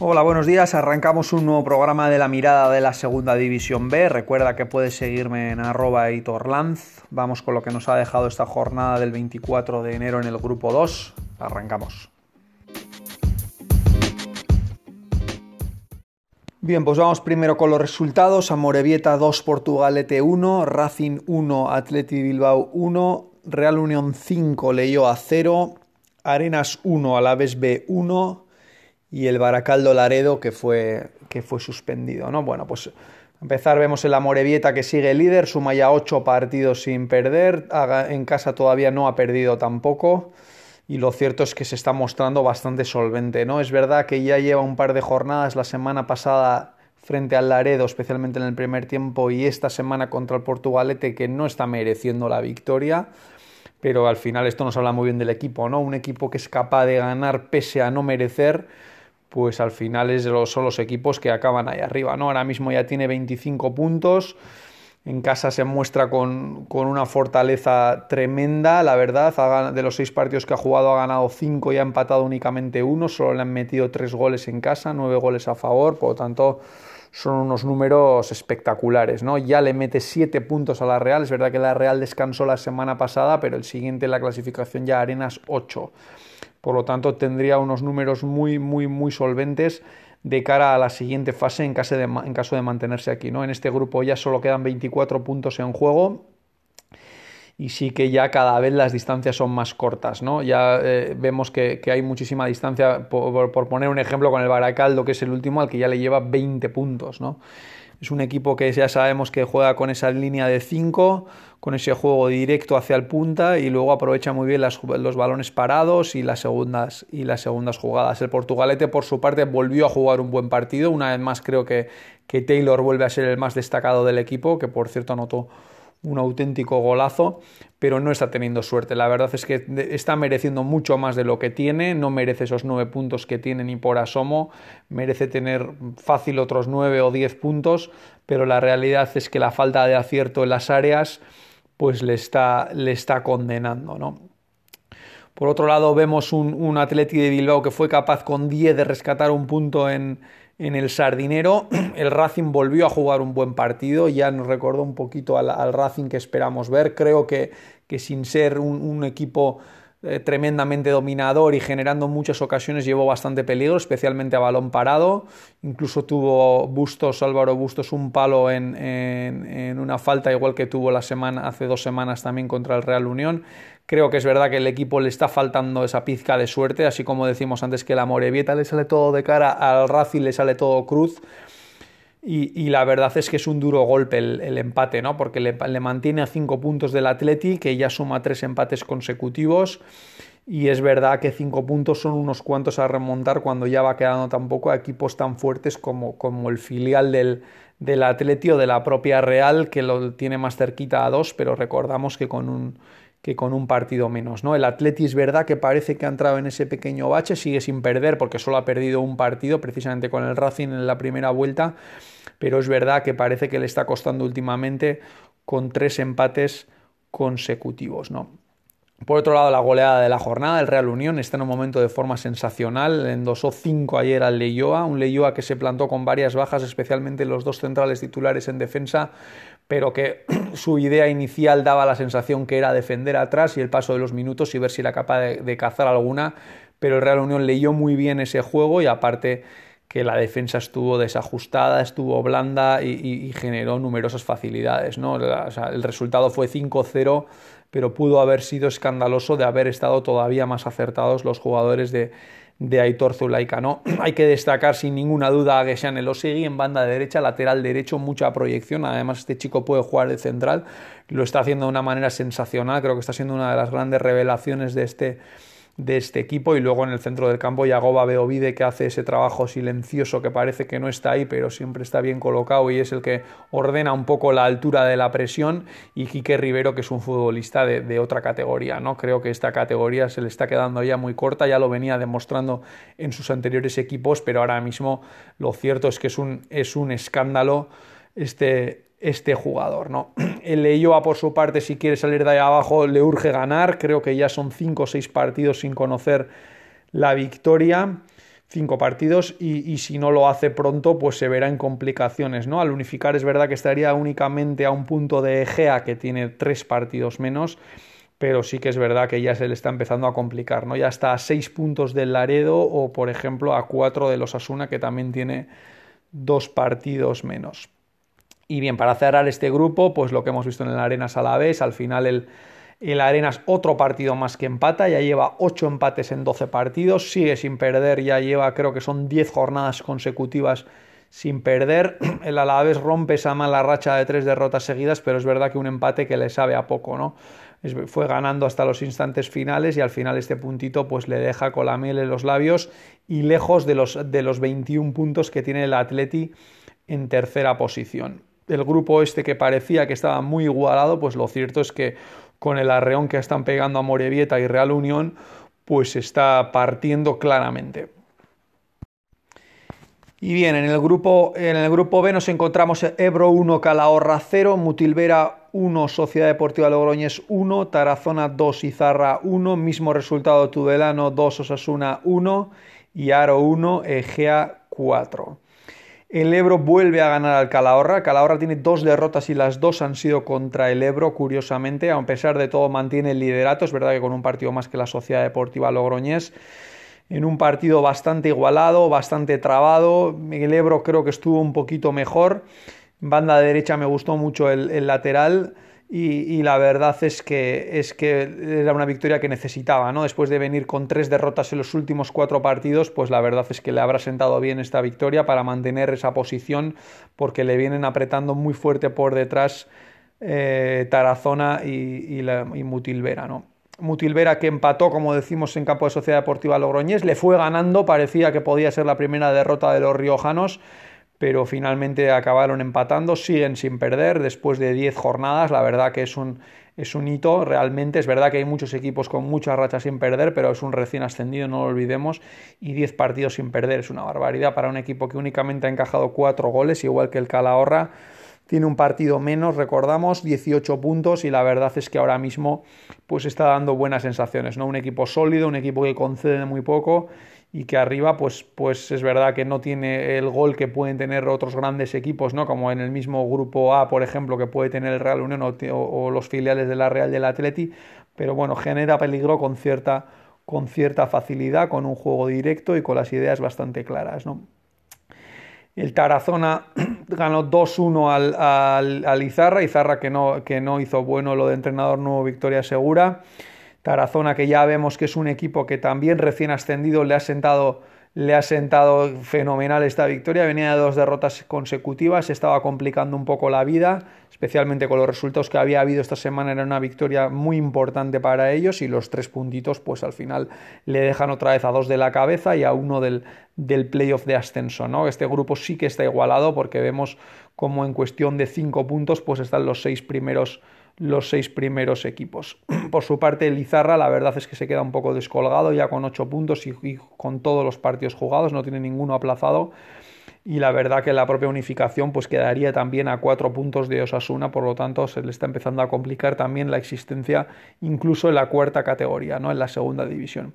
Hola, buenos días. Arrancamos un nuevo programa de la mirada de la Segunda División B. Recuerda que puedes seguirme en arroba. Vamos con lo que nos ha dejado esta jornada del 24 de enero en el grupo 2. Arrancamos. Bien, pues vamos primero con los resultados. Amorebieta 2, Portugalete 1, Racing 1, Atleti Bilbao 1, Real Unión 5, Leyó a 0, Arenas 1, Alaves B 1, y el Baracaldo Laredo que fue, que fue suspendido. ¿no? Bueno, pues empezar vemos el Amorebieta que sigue líder, suma ya ocho partidos sin perder, en casa todavía no ha perdido tampoco y lo cierto es que se está mostrando bastante solvente. ¿no? Es verdad que ya lleva un par de jornadas la semana pasada frente al Laredo, especialmente en el primer tiempo, y esta semana contra el Portugalete que no está mereciendo la victoria pero al final esto nos habla muy bien del equipo, ¿no? Un equipo que es capaz de ganar pese a no merecer, pues al final es son los equipos que acaban ahí arriba, ¿no? Ahora mismo ya tiene 25 puntos, en casa se muestra con, una fortaleza tremenda, la verdad, de los seis partidos que ha jugado ha ganado cinco y ha empatado únicamente uno, solo le han metido tres goles en casa, nueve goles a favor, por lo tanto son unos números espectaculares, ¿no? Ya le mete siete puntos a la Real, es verdad que la Real descansó la semana pasada, pero el siguiente en la clasificación ya Arenas 8. Por lo tanto, tendría unos números muy, muy, muy solventes de cara a la siguiente fase en caso de, en caso de mantenerse aquí. ¿no? En este grupo ya solo quedan 24 puntos en juego y sí que ya cada vez las distancias son más cortas, ¿no? Ya eh, vemos que, hay muchísima distancia, por, por, poner un ejemplo con el Baracaldo, que es el último, al que ya le lleva 20 puntos, ¿no? Es un equipo que ya sabemos que juega con esa línea de 5, con ese juego directo hacia el punta y luego aprovecha muy bien los balones parados y las, segundas, y las segundas jugadas. El Portugalete, por su parte, volvió a jugar un buen partido. Una vez más creo que, que Taylor vuelve a ser el más destacado del equipo, que por cierto anotó un auténtico golazo, pero no está teniendo suerte. La verdad es que está mereciendo mucho más de lo que tiene, no merece esos nueve puntos que tiene ni por asomo, merece tener fácil otros nueve o diez puntos, pero la realidad es que la falta de acierto en las áreas pues le está, le está condenando, ¿no? Por otro lado, vemos un, un Atleti de Bilbao que fue capaz con 10 de rescatar un punto en, en el Sardinero. El Racing volvió a jugar un buen partido, ya nos recordó un poquito al, Racing que esperamos ver. Creo que, que sin ser un, equipo eh, tremendamente dominador y generando muchas ocasiones llevó bastante peligro, especialmente a balón parado. Incluso tuvo Bustos, Álvaro Bustos, un palo en, en, una falta, igual que tuvo la semana, hace dos semanas también contra el Real Unión. Creo que es verdad que el equipo le está faltando esa pizca de suerte, así como decimos antes que la Morevieta le sale todo de cara, al Racing le sale todo cruz. Y, la verdad es que es un duro golpe el, empate, ¿no? Porque le, mantiene a cinco puntos del Atleti, que ya suma tres empates consecutivos. Y es verdad que cinco puntos son unos cuantos a remontar cuando ya va quedando tampoco a equipos tan fuertes como, como el filial del, del Atleti o de la propia Real, que lo tiene más cerquita a dos, pero recordamos que con un que con un partido menos. ¿no? El Atleti es verdad que parece que ha entrado en ese pequeño bache, sigue sin perder porque solo ha perdido un partido, precisamente con el Racing en la primera vuelta, pero es verdad que parece que le está costando últimamente con tres empates consecutivos. ¿no? Por otro lado, la goleada de la jornada, el Real Unión está en un momento de forma sensacional, endosó 5 ayer al Leyoa, un Leyoa que se plantó con varias bajas, especialmente los dos centrales titulares en defensa, pero que su idea inicial daba la sensación que era defender atrás y el paso de los minutos y ver si era capaz de, cazar alguna, pero el Real Unión leyó muy bien ese juego y aparte que la defensa estuvo desajustada, estuvo blanda y, generó numerosas facilidades. ¿no? el resultado fue 5-0, pero pudo haber sido escandaloso de haber estado todavía más acertados los jugadores de, de Aitor Zulaika. ¿no? Hay que destacar sin ninguna duda a Geshan Elosegui en banda derecha, lateral derecho, mucha proyección. Además, este chico puede jugar de central, lo está haciendo de una manera sensacional. Creo que está siendo una de las grandes revelaciones de este de este equipo y luego en el centro del campo Yagoba Beovide que hace ese trabajo silencioso que parece que no está ahí pero siempre está bien colocado y es el que ordena un poco la altura de la presión. Y Quique Rivero que es un futbolista de, otra categoría no creo que esta categoría se le está quedando ya muy corta ya lo venía demostrando en sus anteriores equipos pero ahora mismo lo cierto es que es un, es un escándalo este, este jugador, ¿no? El Leioa, por su parte, si quiere salir de ahí abajo, le urge ganar. Creo que ya son cinco o seis partidos sin conocer la victoria. cinco partidos y, si no lo hace pronto pues se verá en complicaciones, ¿no? Al unificar es verdad que estaría únicamente a un punto de Egea que tiene tres partidos menos pero sí que es verdad que ya se le está empezando a complicar, ¿no? Ya está a seis puntos del Laredo o, por ejemplo, a cuatro de los Asuna, que también tiene dos partidos menos. Y bien, para cerrar este grupo, pues lo que hemos visto en el Arenas a la al final el, el Arenas otro partido más que empata, ya lleva ocho empates en 12 partidos, sigue sin perder, ya lleva creo que son 10 jornadas consecutivas sin perder. El Alavés rompe esa mala racha de tres derrotas seguidas, pero es verdad que un empate que le sabe a poco, ¿no? fue ganando hasta los instantes finales y al final este puntito pues le deja con la miel en los labios y lejos de los, de los 21 puntos que tiene el Atleti en tercera posición. El grupo este que parecía que estaba muy igualado, pues lo cierto es que con el arreón que están pegando a Morevieta y Real Unión, pues está partiendo claramente. Y bien, en el grupo, en el grupo B nos encontramos Ebro 1, Calahorra 0, Mutilvera 1, Sociedad Deportiva Logroñés 1, Tarazona 2, Izarra 1, mismo resultado Tudelano 2, Osasuna 1 y Aro 1, Egea 4. El Ebro vuelve a ganar al Calahorra. Calahorra tiene dos derrotas y las dos han sido contra el Ebro, curiosamente. A pesar de todo, mantiene el liderato. Es verdad que con un partido más que la Sociedad Deportiva Logroñés en un partido bastante igualado, bastante trabado. Miguel Ebro creo que estuvo un poquito mejor. Banda derecha me gustó mucho el, lateral. Y, la verdad es que, es que era una victoria que necesitaba, ¿no? Después de venir con tres derrotas en los últimos cuatro partidos, pues la verdad es que le habrá sentado bien esta victoria para mantener esa posición, porque le vienen apretando muy fuerte por detrás eh, Tarazona y, Mutilvera, ¿no? Mutilvera que empató, como decimos, en campo de Sociedad Deportiva Logroñés, le fue ganando, parecía que podía ser la primera derrota de los riojanos, pero finalmente acabaron empatando, siguen sin perder después de 10 jornadas, la verdad que es un, es un hito realmente, es verdad que hay muchos equipos con muchas rachas sin perder, pero es un recién ascendido, no lo olvidemos, y 10 partidos sin perder. Es una barbaridad para un equipo que únicamente ha encajado 4 goles, igual que el Calahorra. Tiene un partido menos, recordamos, 18 puntos y la verdad es que ahora mismo pues está dando buenas sensaciones, ¿no? Un equipo sólido, un equipo que concede muy poco y que arriba pues, pues es verdad que no tiene el gol que pueden tener otros grandes equipos, ¿no? Como en el mismo grupo A, por ejemplo, que puede tener el Real Unión o, los filiales de la Real del Atleti, pero bueno, genera peligro con cierta con cierta facilidad, con un juego directo y con las ideas bastante claras, ¿no? El Tarazona ganó 2-1 al, al, Izarra, Izarra que no, que no hizo bueno lo de entrenador nuevo, victoria segura. Tarazona que ya vemos que es un equipo que también recién ascendido le ha sentado le ha sentado fenomenal esta victoria. Venía de dos derrotas consecutivas, estaba complicando un poco la vida, especialmente con los resultados que había habido esta semana. Era una victoria muy importante para ellos y los tres puntitos, pues al final le dejan otra vez a dos de la cabeza y a uno del, del playoff de ascenso. ¿no? Este grupo sí que está igualado porque vemos como en cuestión de cinco puntos, pues están los seis primeros los seis primeros equipos. Por su parte, el Izarra, la verdad es que se queda un poco descolgado, ya con ocho puntos y, con todos los partidos jugados, no tiene ninguno aplazado. Y la verdad que la propia unificación pues quedaría también a cuatro puntos de Osasuna, por lo tanto se le está empezando a complicar también la existencia incluso en la cuarta categoría, ¿no? en la segunda división.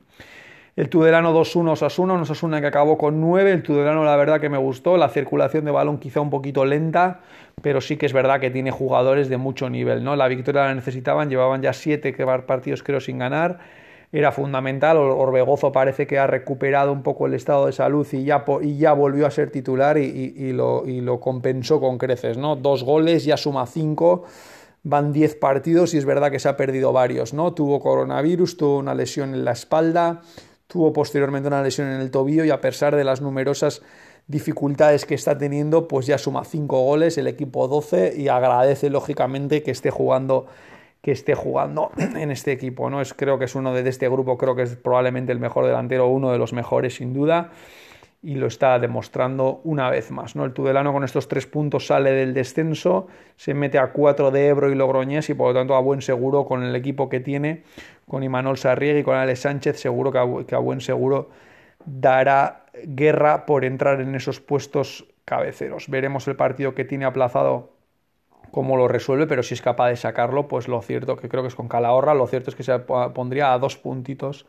El Tudelano 2-1 Osasuna, un Osasuna que acabó con 9. El Tudelano la verdad que me gustó. La circulación de balón quizá un poquito lenta, pero sí que es verdad que tiene jugadores de mucho nivel. ¿no? La victoria la necesitaban, llevaban ya 7 partidos creo sin ganar. Era fundamental. Orbegozo parece que ha recuperado un poco el estado de salud y ya, y ya volvió a ser titular y, lo, y lo compensó con creces. ¿no? Dos goles, ya suma 5 van 10 partidos y es verdad que se ha perdido varios, ¿no? Tuvo coronavirus, tuvo una lesión en la espalda, tuvo posteriormente una lesión en el tobillo y a pesar de las numerosas dificultades que está teniendo, pues ya suma 5 goles, el equipo 12 y agradece lógicamente que esté jugando que esté jugando en este equipo, ¿no? Es, creo que es uno de, de este grupo, creo que es probablemente el mejor delantero, uno de los mejores sin duda y lo está demostrando una vez más. ¿no? El Tudelano con estos tres puntos sale del descenso, se mete a cuatro de Ebro y Logroñés y por lo tanto a buen seguro con el equipo que tiene, con Imanol Sarriegi y con Alex Sánchez, seguro que a, buen seguro dará guerra por entrar en esos puestos cabeceros. Veremos el partido que tiene aplazado cómo lo resuelve, pero si es capaz de sacarlo, pues lo cierto que creo que es con Calahorra, lo cierto es que se pondría a dos puntitos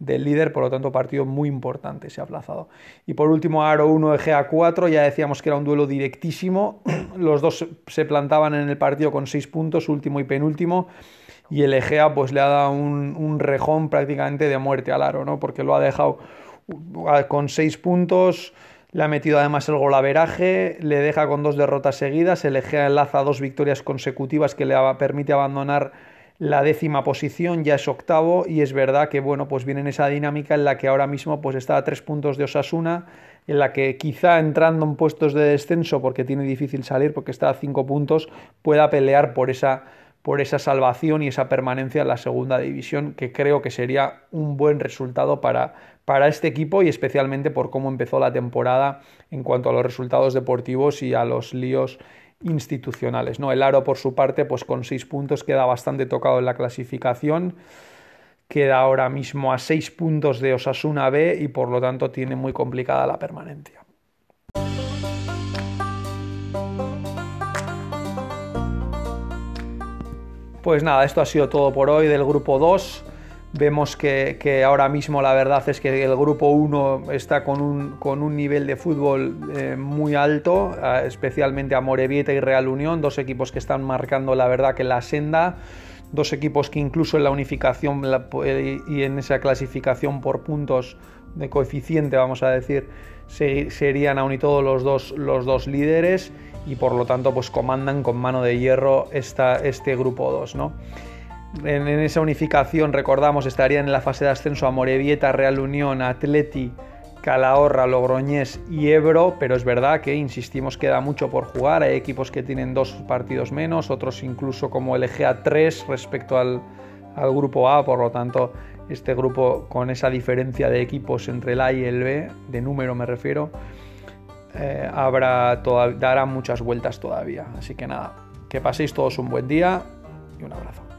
del líder, por lo tanto partido muy importante se ha aplazado. Y por último Aro 1 Egea 4, ya decíamos que era un duelo directísimo, los dos se plantaban en el partido con 6 puntos, último y penúltimo, y el Egea pues le ha dado un, un rejón prácticamente de muerte al Aro, ¿no? porque lo ha dejado uh, con 6 puntos, le ha metido además el golaveraje, le deja con dos derrotas seguidas, el Egea enlaza dos victorias consecutivas que le permite abandonar la décima posición, ya es octavo y es verdad que bueno, pues viene en esa dinámica en la que ahora mismo pues está a tres puntos de Osasuna, en la que quizá entrando en puestos de descenso porque tiene difícil salir porque está a cinco puntos, pueda pelear por esa por esa salvación y esa permanencia en la segunda división, que creo que sería un buen resultado para, para este equipo y especialmente por cómo empezó la temporada en cuanto a los resultados deportivos y a los líos institucionales. ¿no? El Aro, por su parte, pues con seis puntos queda bastante tocado en la clasificación. Queda ahora mismo a seis puntos de Osasuna B y por lo tanto tiene muy complicada la permanencia. Pues nada, esto ha sido todo por hoy del grupo 2. Vemos que, ahora mismo la verdad es que el grupo 1 está con un, nivel de fútbol eh, muy alto, especialmente a Morevieta y Real Unión, dos equipos que están marcando la verdad que la senda, dos equipos que incluso en la unificación y en esa clasificación por puntos de coeficiente, vamos a decir, serían aún y todos los dos, los dos líderes y por lo tanto pues comandan con mano de hierro este grupo 2, ¿no? En, esa unificación, recordamos, estarían en la fase de ascenso a Morevieta, Real Unión, Atleti, Calahorra, Logroñés y Ebro, pero es verdad que, insistimos, queda mucho por jugar. Hay equipos que tienen dos partidos menos, otros incluso como el Egea 3 respecto al, grupo A, por lo tanto, este grupo con esa diferencia de equipos entre el A y el B, de número me refiero, eh, dará muchas vueltas todavía. Así que nada, que paséis todos un buen día y un abrazo.